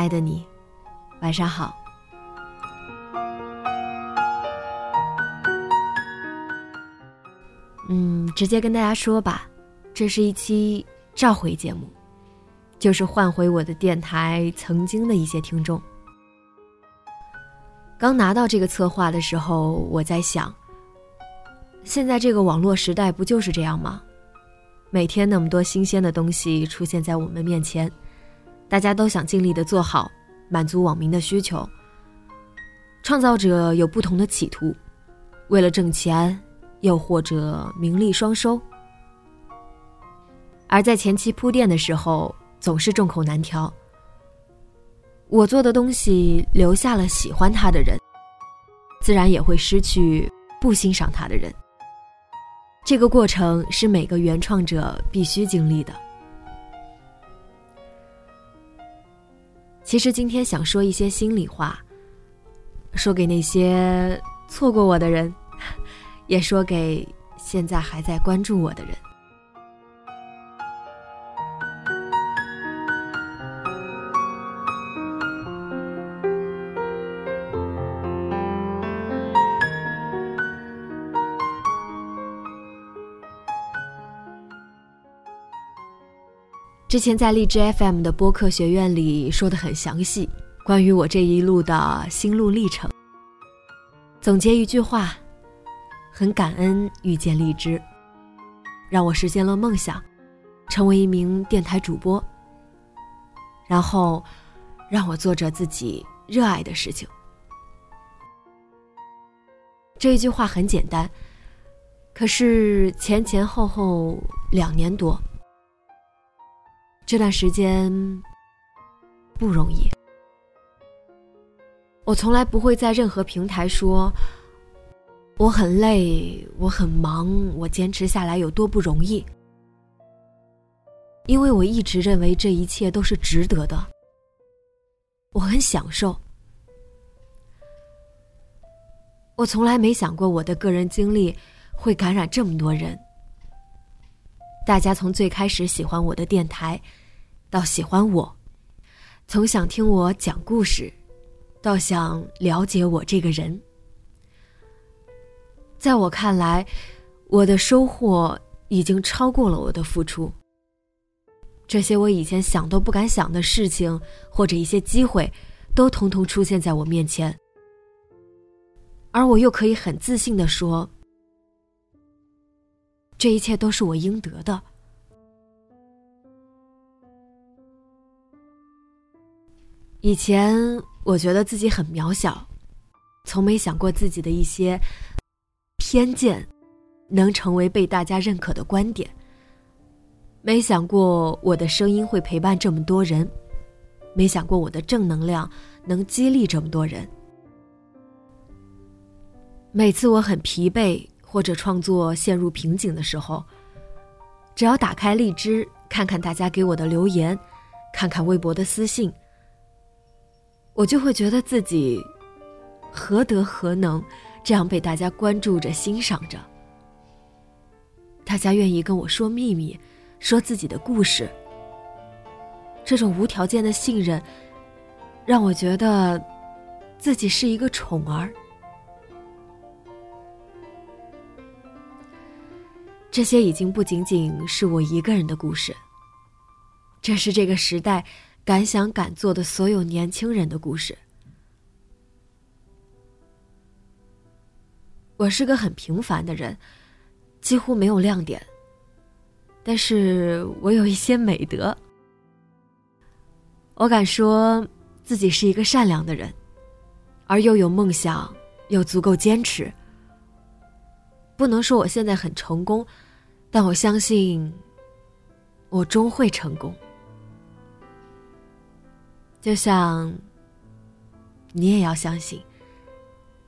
爱的你，晚上好。嗯，直接跟大家说吧，这是一期召回节目，就是换回我的电台曾经的一些听众。刚拿到这个策划的时候，我在想，现在这个网络时代不就是这样吗？每天那么多新鲜的东西出现在我们面前。大家都想尽力的做好，满足网民的需求。创造者有不同的企图，为了挣钱，又或者名利双收。而在前期铺垫的时候，总是众口难调。我做的东西留下了喜欢他的人，自然也会失去不欣赏他的人。这个过程是每个原创者必须经历的。其实今天想说一些心里话，说给那些错过我的人，也说给现在还在关注我的人。之前在荔枝 FM 的播客学院里说的很详细，关于我这一路的心路历程。总结一句话，很感恩遇见荔枝，让我实现了梦想，成为一名电台主播。然后，让我做着自己热爱的事情。这一句话很简单，可是前前后后两年多。这段时间不容易，我从来不会在任何平台说我很累，我很忙，我坚持下来有多不容易，因为我一直认为这一切都是值得的，我很享受，我从来没想过我的个人经历会感染这么多人，大家从最开始喜欢我的电台。到喜欢我，从想听我讲故事，到想了解我这个人，在我看来，我的收获已经超过了我的付出。这些我以前想都不敢想的事情，或者一些机会，都统统出现在我面前，而我又可以很自信的说，这一切都是我应得的。以前我觉得自己很渺小，从没想过自己的一些偏见能成为被大家认可的观点。没想过我的声音会陪伴这么多人，没想过我的正能量能激励这么多人。每次我很疲惫或者创作陷入瓶颈的时候，只要打开荔枝，看看大家给我的留言，看看微博的私信。我就会觉得自己何德何能，这样被大家关注着、欣赏着。大家愿意跟我说秘密，说自己的故事。这种无条件的信任，让我觉得自己是一个宠儿。这些已经不仅仅是我一个人的故事，这是这个时代。敢想敢做的所有年轻人的故事。我是个很平凡的人几乎没有亮点但是我有一些美德。我敢说自己是一个善良的人而又有梦想又足够坚持。不能说我现在很成功但我相信我终会成功。就像你也要相信，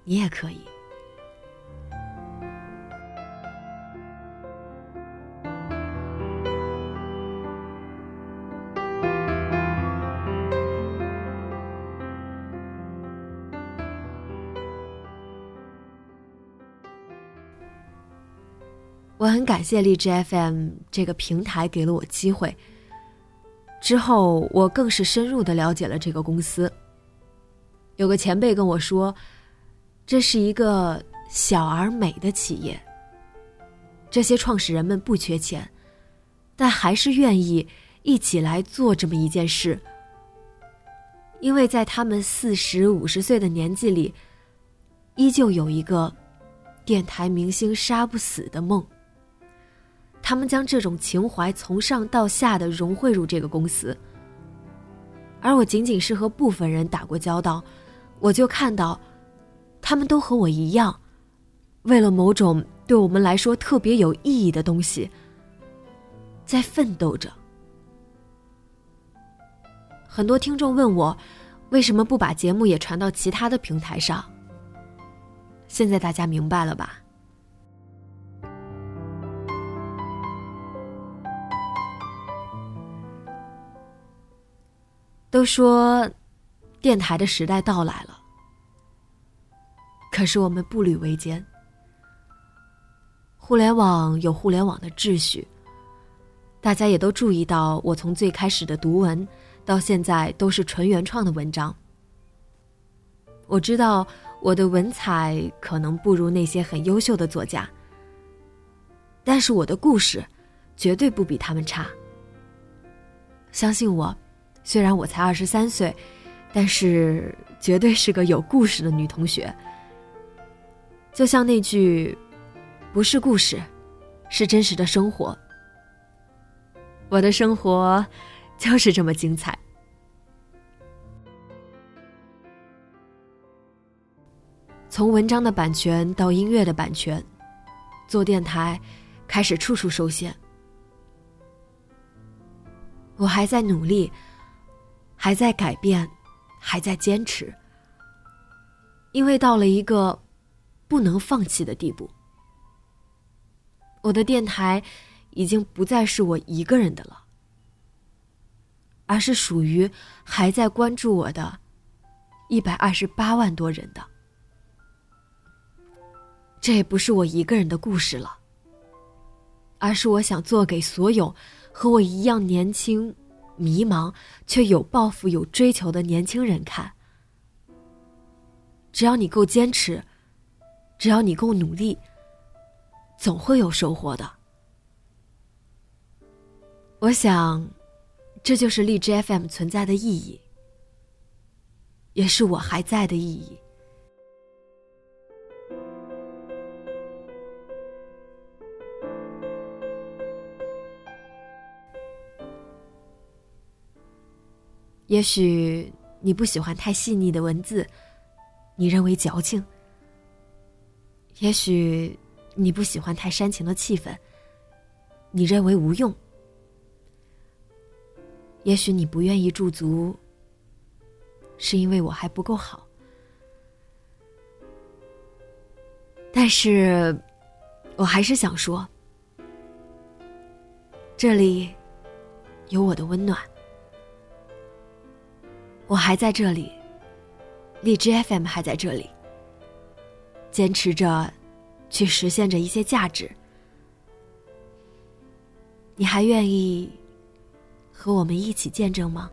你也可以。我很感谢荔枝 FM 这个平台给了我机会。之后，我更是深入的了解了这个公司。有个前辈跟我说，这是一个小而美的企业。这些创始人们不缺钱，但还是愿意一起来做这么一件事，因为在他们四十五十岁的年纪里，依旧有一个电台明星杀不死的梦。他们将这种情怀从上到下的融汇入这个公司，而我仅仅是和部分人打过交道，我就看到，他们都和我一样，为了某种对我们来说特别有意义的东西，在奋斗着。很多听众问我，为什么不把节目也传到其他的平台上？现在大家明白了吧？都说，电台的时代到来了。可是我们步履维艰。互联网有互联网的秩序。大家也都注意到，我从最开始的读文，到现在都是纯原创的文章。我知道我的文采可能不如那些很优秀的作家，但是我的故事，绝对不比他们差。相信我。虽然我才二十三岁，但是绝对是个有故事的女同学。就像那句，不是故事，是真实的生活。我的生活就是这么精彩。从文章的版权到音乐的版权，做电台开始处处受限。我还在努力。还在改变，还在坚持，因为到了一个不能放弃的地步。我的电台已经不再是我一个人的了，而是属于还在关注我的一百二十八万多人的。这也不是我一个人的故事了，而是我想做给所有和我一样年轻。迷茫却有抱负、有追求的年轻人看，只要你够坚持，只要你够努力，总会有收获的。我想，这就是荔枝 FM 存在的意义，也是我还在的意义。也许你不喜欢太细腻的文字，你认为矫情；也许你不喜欢太煽情的气氛，你认为无用；也许你不愿意驻足，是因为我还不够好。但是，我还是想说，这里有我的温暖。我还在这里，荔枝 FM 还在这里，坚持着，去实现着一些价值。你还愿意和我们一起见证吗？